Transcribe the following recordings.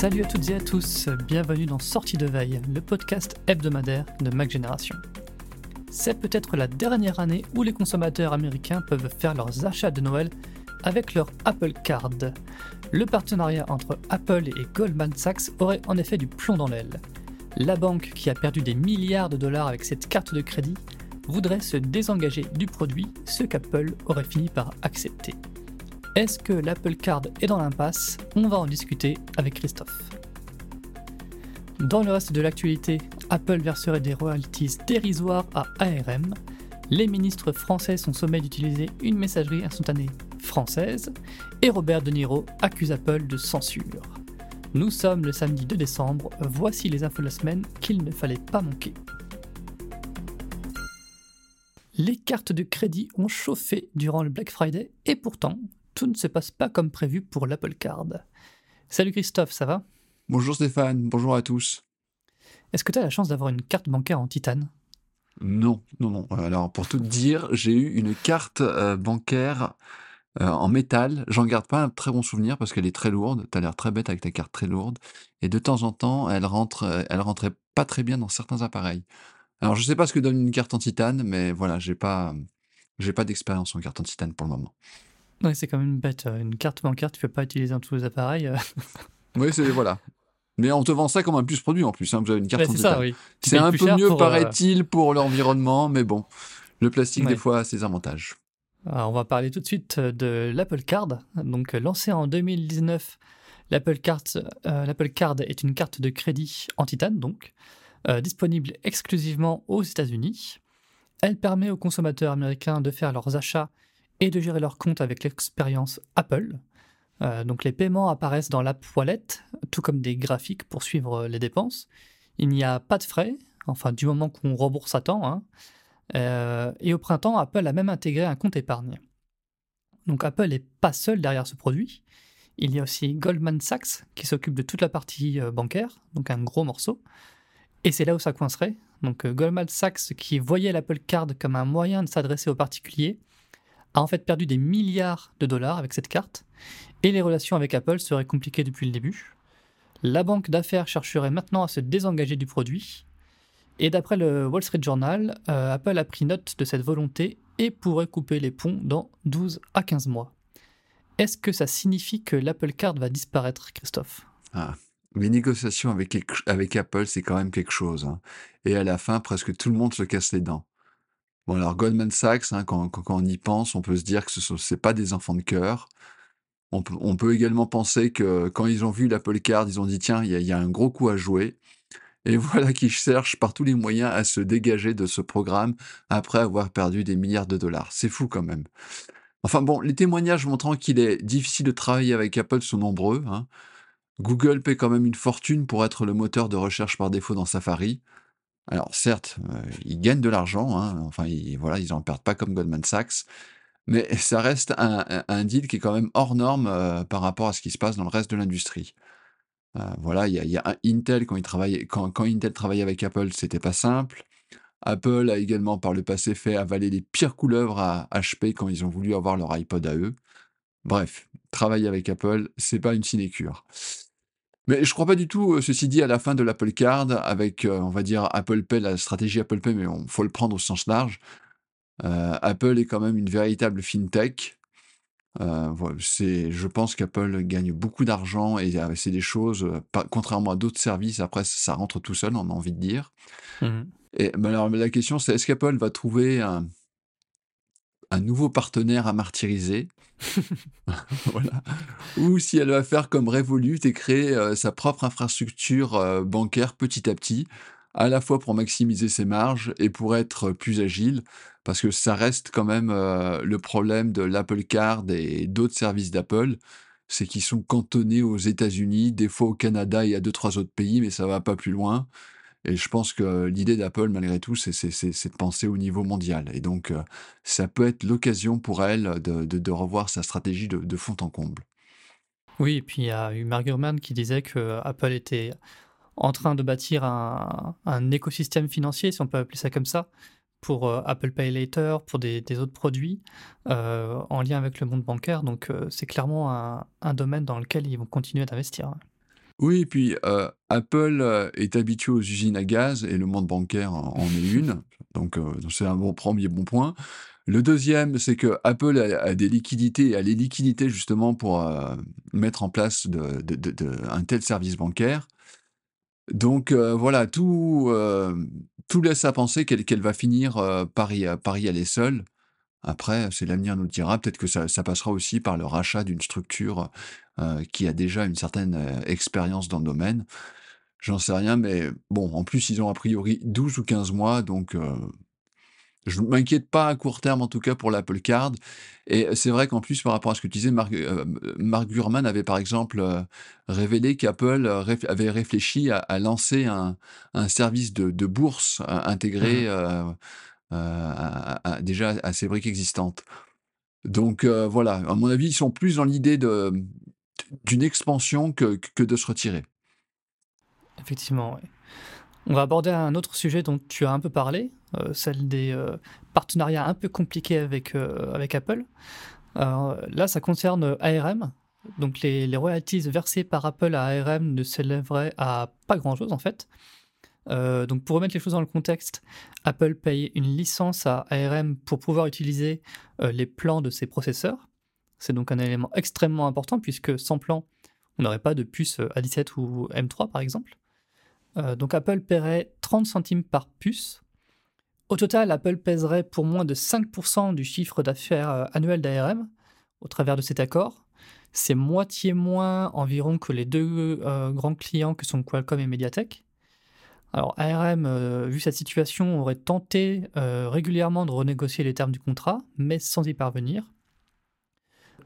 Salut à toutes et à tous, bienvenue dans Sortie de veille, le podcast hebdomadaire de Mac Génération. C'est peut-être la dernière année où les consommateurs américains peuvent faire leurs achats de Noël avec leur Apple Card. Le partenariat entre Apple et Goldman Sachs aurait en effet du plomb dans l'aile. La banque, qui a perdu des milliards de dollars avec cette carte de crédit, voudrait se désengager du produit, ce qu'Apple aurait fini par accepter. Est-ce que l'Apple Card est dans l'impasse? On va en discuter avec Christophe. Dans le reste de l'actualité, Apple verserait des royalties dérisoires à ARM. Les ministres français sont sommés d'utiliser une messagerie instantanée française. Et Robert De Niro accuse Apple de censure. Nous sommes le samedi 2 décembre, voici les infos de la semaine qu'il ne fallait pas manquer. Les cartes de crédit ont chauffé durant le Black Friday et pourtant, tout ne se passe pas comme prévu pour l'Apple Card. Salut Christophe, ça va? Bonjour Stéphane, bonjour à tous. Est-ce que tu as la chance d'avoir une carte bancaire en titane? Non, non, non. Alors pour tout te dire, j'ai eu une carte euh, bancaire euh, en métal. J'en garde pas un très bon souvenir parce qu'elle est très lourde. Tu as l'air très bête avec ta carte très lourde. Et de temps en temps, elle, rentre, euh, elle rentrait pas très bien dans certains appareils. Alors je sais pas ce que donne une carte en titane, mais voilà, j'ai pas, j'ai pas d'expérience en carte en titane pour le moment. Ouais, c'est quand même bête. Une carte bancaire, tu peux pas utiliser dans tous les appareils. oui, c'est voilà. Mais on te vend ça comme un plus produit en plus. Hein, vous avez une carte en titane. Oui. C'est un peu mieux, euh, paraît-il, pour l'environnement, mais bon, le plastique des fois a ses avantages. Alors, on va parler tout de suite de l'Apple Card. Donc, lancé en 2019, l'Apple Card, euh, l'Apple Card est une carte de crédit en titane, donc euh, disponible exclusivement aux États-Unis. Elle permet aux consommateurs américains de faire leurs achats et de gérer leurs comptes avec l'expérience Apple. Euh, donc les paiements apparaissent dans l'app Wallet, tout comme des graphiques pour suivre les dépenses. Il n'y a pas de frais, enfin du moment qu'on rembourse à temps. Hein. Euh, et au printemps, Apple a même intégré un compte épargne. Donc Apple n'est pas seul derrière ce produit. Il y a aussi Goldman Sachs qui s'occupe de toute la partie bancaire, donc un gros morceau. Et c'est là où ça coincerait. Donc euh, Goldman Sachs, qui voyait l'Apple Card comme un moyen de s'adresser aux particuliers, a en fait perdu des milliards de dollars avec cette carte, et les relations avec Apple seraient compliquées depuis le début. La banque d'affaires chercherait maintenant à se désengager du produit, et d'après le Wall Street Journal, euh, Apple a pris note de cette volonté et pourrait couper les ponts dans 12 à 15 mois. Est-ce que ça signifie que l'Apple Card va disparaître, Christophe? Ah, les négociations avec, Apple, c'est quand même quelque chose. Hein. Et à la fin, presque tout le monde se casse les dents. Bon, alors Goldman Sachs, hein, quand, on y pense, on peut se dire que ce n'est pas des enfants de cœur. On peut, on peut, également penser que quand ils ont vu l'Apple Card, ils ont dit tiens, il y, y, a un gros coup à jouer. Et voilà qu'ils cherchent par tous les moyens à se dégager de ce programme après avoir perdu des milliards de dollars. C'est fou quand même. Enfin bon, les témoignages montrant qu'il est difficile de travailler avec Apple sont nombreux. Hein. Google paie quand même une fortune pour être le moteur de recherche par défaut dans Safari. Alors certes, euh, ils gagnent de l'argent, hein, enfin ils, voilà, ils en perdent pas comme Goldman Sachs, mais ça reste un, deal qui est quand même hors norme euh, par rapport à ce qui se passe dans le reste de l'industrie. Euh, voilà, il y a, Intel quand, Intel travaillait avec Apple, c'était pas simple. Apple a également par le passé fait avaler les pires couleuvres à HP quand ils ont voulu avoir leur iPod à eux. Bref, travailler avec Apple, c'est pas une sinécure. Mais je crois pas du tout, euh, ceci dit, à la fin de l'Apple Card, avec, euh, on va dire, Apple Pay, la stratégie Apple Pay, mais il faut le prendre au sens large. Euh, Apple est quand même une véritable fintech. c'est, je pense qu'Apple gagne beaucoup d'argent et c'est des choses, contrairement à d'autres services, après ça rentre tout seul, on a envie de dire. Mmh et alors la question c'est est-ce qu'Apple va trouver un, un nouveau partenaire à martyriser. voilà. Ou si elle va faire comme Revolut et créer euh, sa propre infrastructure euh, bancaire petit à petit, à la fois pour maximiser ses marges et pour être plus agile, parce que ça reste quand même euh, le problème de l'Apple Card et d'autres services d'Apple, c'est qu'ils sont cantonnés aux États-Unis, des fois au Canada et à deux trois autres pays, mais ça va pas plus loin. Et je pense que l'idée d'Apple, malgré tout, c'est de penser au niveau mondial. Et donc, euh, ça peut être l'occasion pour elle de, revoir sa stratégie de, fond en comble. Oui, et puis il y a eu Mark qui disait que Apple était en train de bâtir un, écosystème financier, si on peut appeler ça comme ça, pour euh, Apple Pay Later, pour des, autres produits euh, en lien avec le monde bancaire. Donc c'est clairement un, un, domaine dans lequel ils vont continuer d'investir. Oui, puis, heu, Apple, est habitué aux usines à gaz et le monde bancaire en est une, donc c'est un 1er bon point. Le 2e, c'est qu'Apple a a des liquidités, a les liquidités justement pour, mettre en place un tel service bancaire. Donc voilà, tout, tout laisse à penser qu'elle va finir, par y par y aller seule. Après, c'est l'avenir nous le dira, peut-être que ça ça passera aussi par le rachat d'une structure, heu, qui a déjà une certaine, heu, expérience dans le domaine. J'en sais rien, mais bon, en plus, ils ont a priori 12 ou 15 mois, donc heu, je m'inquiète pas à court terme, en tout cas pour l'Apple Card. Et c'est vrai qu'en plus, par rapport à ce que tu disais, Mark, Gurman avait par exemple, révélé qu'Apple, réf avait réfléchi à à lancer un un service de de bourse in Mmh intégré, déjà ses briques existantes. Donc heu, voilà, à mon avis, ils sont plus dans l'idée d'une expansion que que de se retirer. Effectivement, ouais. On va aborder un autre sujet dont tu as un peu parlé, heu, celle des, heu, partenariats un peu compliqués avec, avec Apple. Là, ça concerne, ARM, donc les les royalties versées par Apple à ARM ne s'élèveraient à pas grand chose, en fait. Heu, donc pour remettre les choses dans le contexte, Apple paye une licence à ARM pour pouvoir utiliser, heu, les plans de ses processeurs. C'est donc un élément extrêmement important puisque sans plan, on n'aurait pas de puce, heu, A17 ou M3 par exemple. Donc Apple paierait 30 centimes par puce. Au total, Apple pèserait pour moins de 5% du chiffre d'affaires, annuel d'ARM au travers de cet accord. C'est moitié moins environ que les 2 heu, grands clients que sont Qualcomm et MediaTek. Alors ARM, heu, vu cette situation, aurait tenté, heu, régulièrement de renégocier les termes du contrat, mais sans y parvenir.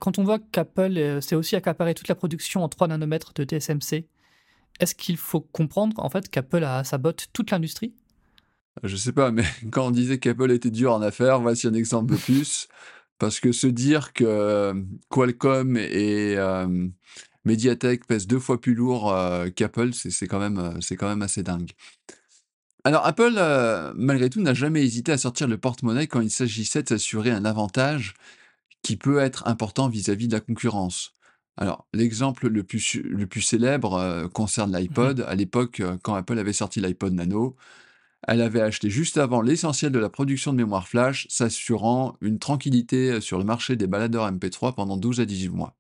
Quand on voit qu'Apple, heu, s'est aussi accaparé toute la production en 3 nanomètres de TSMC, est-ce qu'il faut comprendre en fait qu'Apple a toute l'industrie? Je sais pas, mais quand on disait qu'Apple était dur en affaires, voici un exemple de plus. Parce que se dire que, Qualcomm et hem, MediaTek pèsent 2 fois plus lourd, heu, qu'Apple, c'est c'est quand même, quand assez dingue. Alors Apple, heu, malgré tout, n'a jamais hésité à sortir le porte-monnaie quand il s'agissait de s'assurer un avantage qui peut être important vis-à-vis de la concurrence. Alors l'exemple le plus su le plus célèbre, concerne Mmh l'iPod. À l'époque, quand Apple avait sorti l'iPod Nano, elle avait acheté juste avant l'essentiel de la production de mémoire flash, s'assurant une tranquillité, sur le marché des baladeurs MP3 pendant 12 à 18 mois.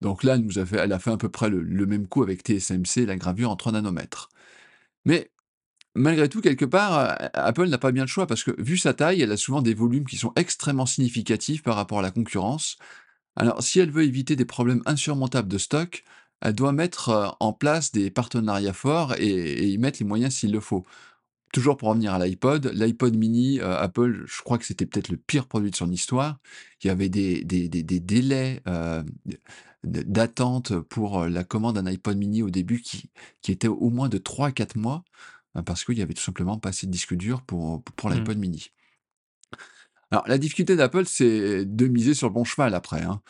Donc là, elle nous a fait elle a fait à peu près le même coup avec TSMC, la gravure en 3 nanomètres. Mais malgré tout, quelque part, heu, Apple n'a pas bien le choix parce que vu sa taille, elle a souvent des volumes qui sont extrêmement significatifs par rapport à la concurrence. Alors si elle veut éviter des problèmes insurmontables de stock, elle doit mettre, heu, en place des partenariats forts et y mettre les moyens s'il le faut. Toujours pour revenir à l'iPod, l'iPod mini, heu, Apple, je crois que c'était peut-être le pire produit de son histoire. Il y avait des des des des délais, heu, d d'attente pour, heu, la commande d'un iPod mini au début qui qui étaient au moins de 3 à 4 mois, parce qu'il y avait tout simplement pas assez de disque dur pour, pour Mmh. l'iPod mini. Alors la difficulté d'Apple, c'est de miser sur le bon cheval après, hein.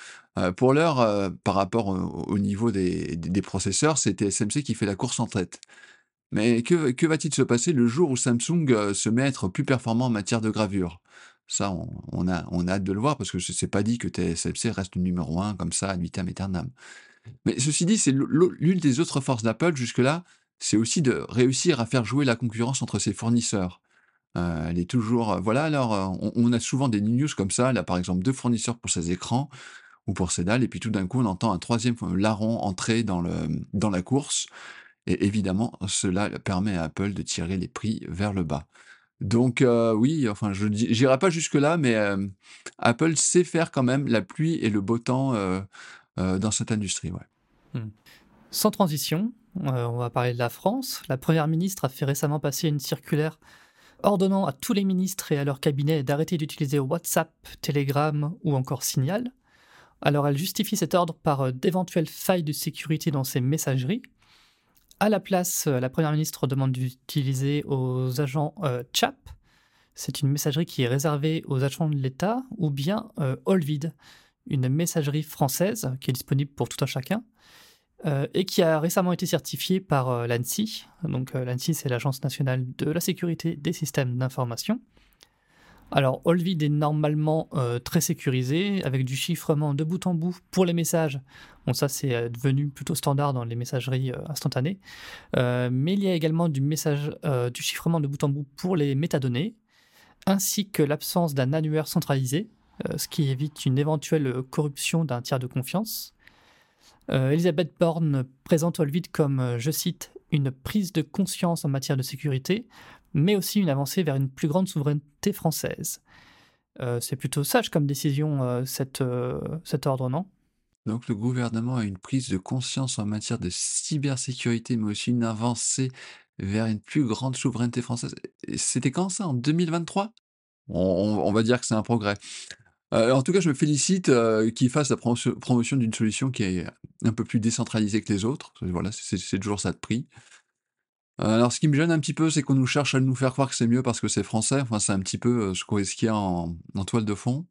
Pour l'heure, heu, par rapport au au niveau des des des processeurs, c'est TSMC qui fait la course en tête. Mais que va-t-il se passer le jour où Samsung, heu, se met à être plus performant en matière de gravure? Ça, on a on a hâte de le voir parce que ce c'est pas dit que TSMC reste le numéro un comme ça ad vitam aeternam. Mais ceci dit, c'est l'une des autres forces d'Apple jusque-là, c'est aussi de réussir à faire jouer la concurrence entre ses fournisseurs. Heu, elle est toujours, heu, voilà alors, on a souvent des news comme ça, là par exemple 2 fournisseurs pour ses écrans ou pour ses dalles et puis tout d'un coup on entend un 3e f larron entrer dans la course et évidemment cela permet à Apple de tirer les prix vers le bas. Donc heu, oui, enfin je di j'irai pas jusque-là, mais hem, Apple sait faire quand même la pluie et le beau temps, heu, dans cette industrie. Mmh. Sans transition, on va parler de la France. La première ministre a fait récemment passer une circulaire ordonnant à tous les ministres et à leur cabinet d'arrêter d'utiliser WhatsApp, Telegram ou encore Signal. Alors elle justifie cet ordre par, d'éventuelles failles de sécurité dans ces messageries. À la place, heu, la première ministre demande d'utiliser aux agents, heu, Chat. C'est une messagerie qui est réservée aux agents de l'État ou bien, Olvid, une messagerie française qui est disponible pour tout un chacun, heu, et qui a récemment été certifiée par, heu, l'ANSSI. Donc, heu, l'ANSSI, c'est l'Agence nationale de la sécurité des systèmes d'information. Alors, Olvid est normalement euh, très sécurisé, avec du chiffrement de bout en bout pour les messages. Bon, ça, c'est euh, devenu plutôt standard dans les messageries euh, instantanées. mais il y a également du, du chiffrement de bout en bout pour les métadonnées, ainsi que l'absence d'un annuaire centralisé, ce qui évite une éventuelle corruption d'un tiers de confiance. Elisabeth Borne présente Olvid comme, je cite, une prise de conscience en matière de sécurité, mais aussi une avancée vers une plus grande souveraineté française. Euh, c'est plutôt sage comme décision, euh, cette, euh, cet ordre, non? Donc le gouvernement a une prise de conscience en matière de cybersécurité, mais aussi une avancée vers une plus grande souveraineté française. C'était quand ça? En 2023 on, va dire que c'est un progrès. en tout cas, je me félicite qu'il fasse la promotion d'une solution qui est un peu plus décentralisée que les autres. Voilà, c'est toujours ça de prix. Euh, alors, ce qui me gêne un petit peu, c'est qu'on nous cherche à nous faire croire que c'est mieux parce que c'est français. Enfin, c'est un petit peu euh, ce qu'il y a en, toile de fond.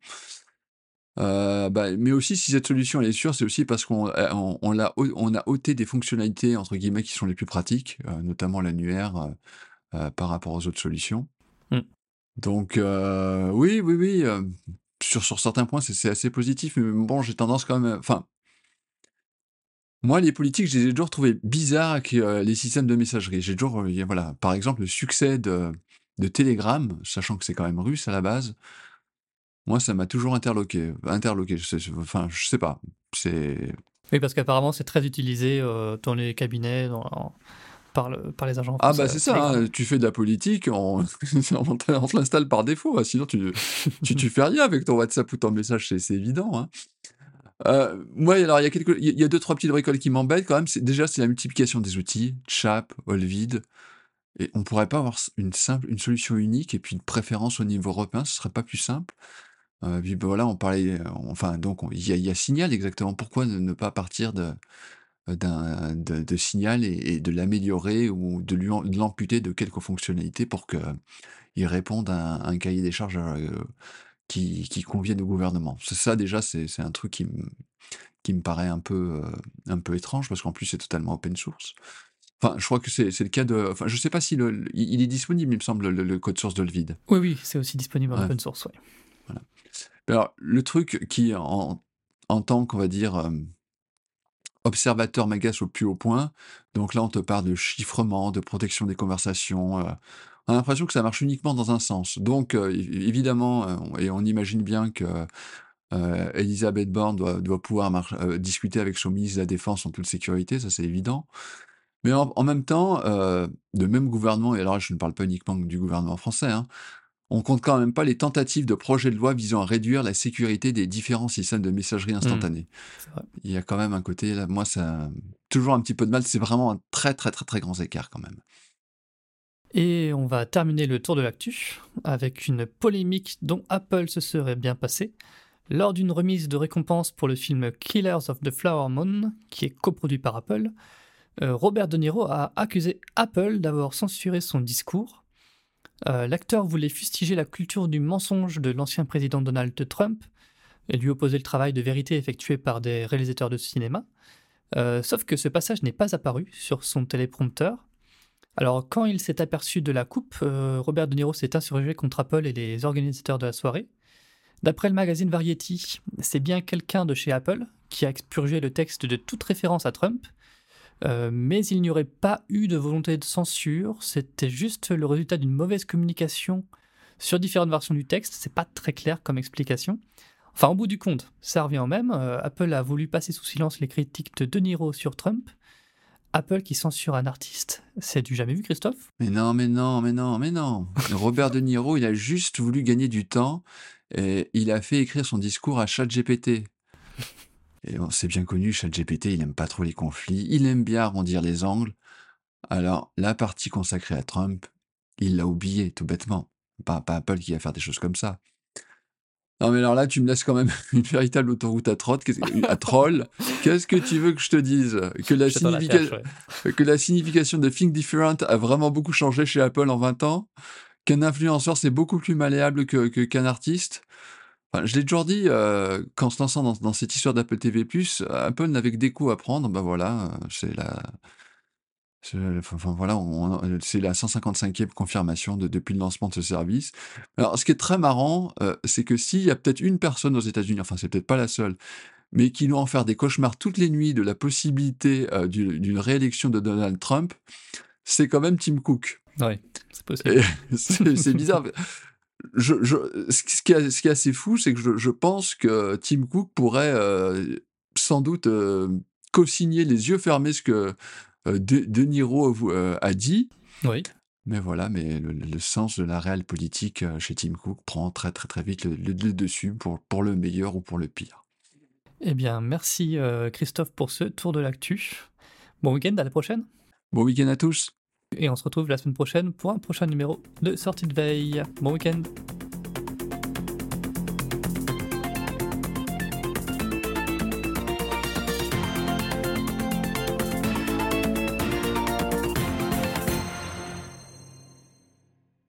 Euh, bah, mais aussi, si cette solution elle est sûre, c'est aussi parce qu'on on, a ôté des fonctionnalités entre guillemets qui sont les plus pratiques, notamment l'annuaire par rapport aux autres solutions. Mmh. Donc, oui, oui, oui. sur, sur certains points, c'est assez positif. Mais bon, j'ai tendance quand même. Enfin, moi, les politiques, je les ai toujours trouvés bizarres avec euh, les systèmes de messagerie. J'ai toujours, euh, voilà, par exemple, le succès de, de Telegram, sachant que c'est quand même russe à la base, moi, ça m'a toujours interloqué. Interloqué, je sais, enfin, je sais pas. C'est. Oui, parce qu'apparemment, c'est très utilisé euh, dans les cabinets, dans, par, le, par, les agents. Ah, bah, c'est ça, hein, tu fais de la politique, on, on te l'installe par défaut, hein, sinon tu, tu, tu, fais rien avec ton WhatsApp ou ton message, c'est évident. Hein. Euh, moi, alors il y a quelques, il y a deux trois petites bricoles qui m'embêtent quand même. Déjà c'est la multiplication des outils, Chap, Olvid, et on pourrait pas avoir une simple, une solution unique et puis une préférence au niveau européen, ce serait pas plus simple. Euh, puis ben voilà, on parlait, enfin donc il y a, y a, Signal exactement. Pourquoi ne, pas partir de d'un de, de, Signal et, de l'améliorer ou de l'amputer de quelques fonctionnalités pour que il réponde à un, cahier des charges euh, qui, qui conviennent au gouvernement. C'est ça déjà, c'est un truc qui me, qui me paraît un peu, euh, un peu étrange parce qu'en plus c'est totalement open source. Enfin, je crois que c'est le cas de. Enfin, je sais pas si le, il est disponible, il me semble, le, code source de le vide. Oui, oui, c'est aussi disponible en open source, oui. Voilà. Alors, le truc qui, en, en tant qu'on va dire euh, observateur, m'agace au plus haut point. Donc là, on te parle de chiffrement, de protection des conversations, euh, on a l'impression que ça marche uniquement dans un sens. Donc, euh, évidemment, euh, et on imagine bien que euh, Elisabeth Borne doit, pouvoir discuter avec son ministre de la Défense en toute sécurité, ça c'est évident. Mais en, même temps, le même gouvernement, et alors je ne parle pas uniquement du gouvernement français, hein, on compte quand même pas les tentatives de projets de loi visant à réduire la sécurité des différents systèmes de messagerie mmh. instantanée. Il y a quand même un côté, là, moi, ça toujours un petit peu de mal. C'est vraiment un très, très, très, très grand écart quand même. Et on va terminer le tour de l'actu avec une polémique dont Apple se serait bien passé. Lors d'une remise de récompense pour le film Killers of the Flower Moon, qui est coproduit par Apple, euh, Robert De Niro a accusé Apple d'avoir censuré son discours. Euh, l'acteur voulait fustiger la culture du mensonge de l'ancien président Donald Trump et lui opposer le travail de vérité effectué par des réalisateurs de cinéma. Euh, sauf que ce passage n'est pas apparu sur son téléprompteur, alors, quand il s'est aperçu de la coupe, euh, Robert De Niro s'est insurgé contre Apple et les organisateurs de la soirée. D'après le magazine Variety, c'est bien quelqu'un de chez Apple qui a expurgé le texte de toute référence à Trump, euh, mais il n'y aurait pas eu de volonté de censure, c'était juste le résultat d'une mauvaise communication sur différentes versions du texte, c'est pas très clair comme explication. Enfin, au bout du compte, ça revient au même, euh, Apple a voulu passer sous silence les critiques de De Niro sur Trump, Apple qui censure un artiste, c'est du jamais vu, Christophe? Mais non, mais non, mais non, mais non. Robert De Niro, il a juste voulu gagner du temps et il a fait écrire son discours à ChatGPT. Et c'est bien connu, ChatGPT, il aime pas trop les conflits, il aime bien arrondir les angles. Alors, la partie consacrée à Trump, il l'a oublié, tout bêtement. Pas, pas Apple qui va faire des choses comme ça. Non, mais alors là, tu me laisses quand même une véritable autoroute à, trotte, à troll. Qu'est-ce que tu veux que je te dise? Que la, que la signification de Think Different a vraiment beaucoup changé chez Apple en 20 ans? Qu'un influenceur, c'est beaucoup plus malléable qu'un que, qu'un artiste? Enfin, Je l'ai toujours dit, euh, qu'en se lançant dans, cette histoire d'Apple TV+, Apple n'avait que des coups à prendre. Ben voilà, c'est la... Enfin, voilà, c'est la 155e confirmation de, depuis le lancement de ce service. Alors, ce qui est très marrant, euh, c'est que s'il y a peut-être une personne aux États-Unis, enfin, c'est peut-être pas la seule, mais qui doit en faire des cauchemars toutes les nuits de la possibilité euh, d'une réélection de Donald Trump, c'est quand même Tim Cook. Oui, c'est possible. c'est bizarre. Je, je, ce, qui est, ce, qui est, assez fou, c'est que je, je, pense que Tim Cook pourrait euh, sans doute co-signer les yeux fermés ce que euh, de, Niro euh, a dit. Oui. Mais voilà, mais le, sens de la réelle politique euh, chez Tim Cook prend très très très vite le, dessus pour, pour le meilleur ou pour le pire. Eh bien, merci Christophe pour ce tour de l'actu. Bon week-end, à la prochaine. Bon week-end à tous. Et on se retrouve la semaine prochaine pour un prochain numéro de Sortie de veille. Bon week-end.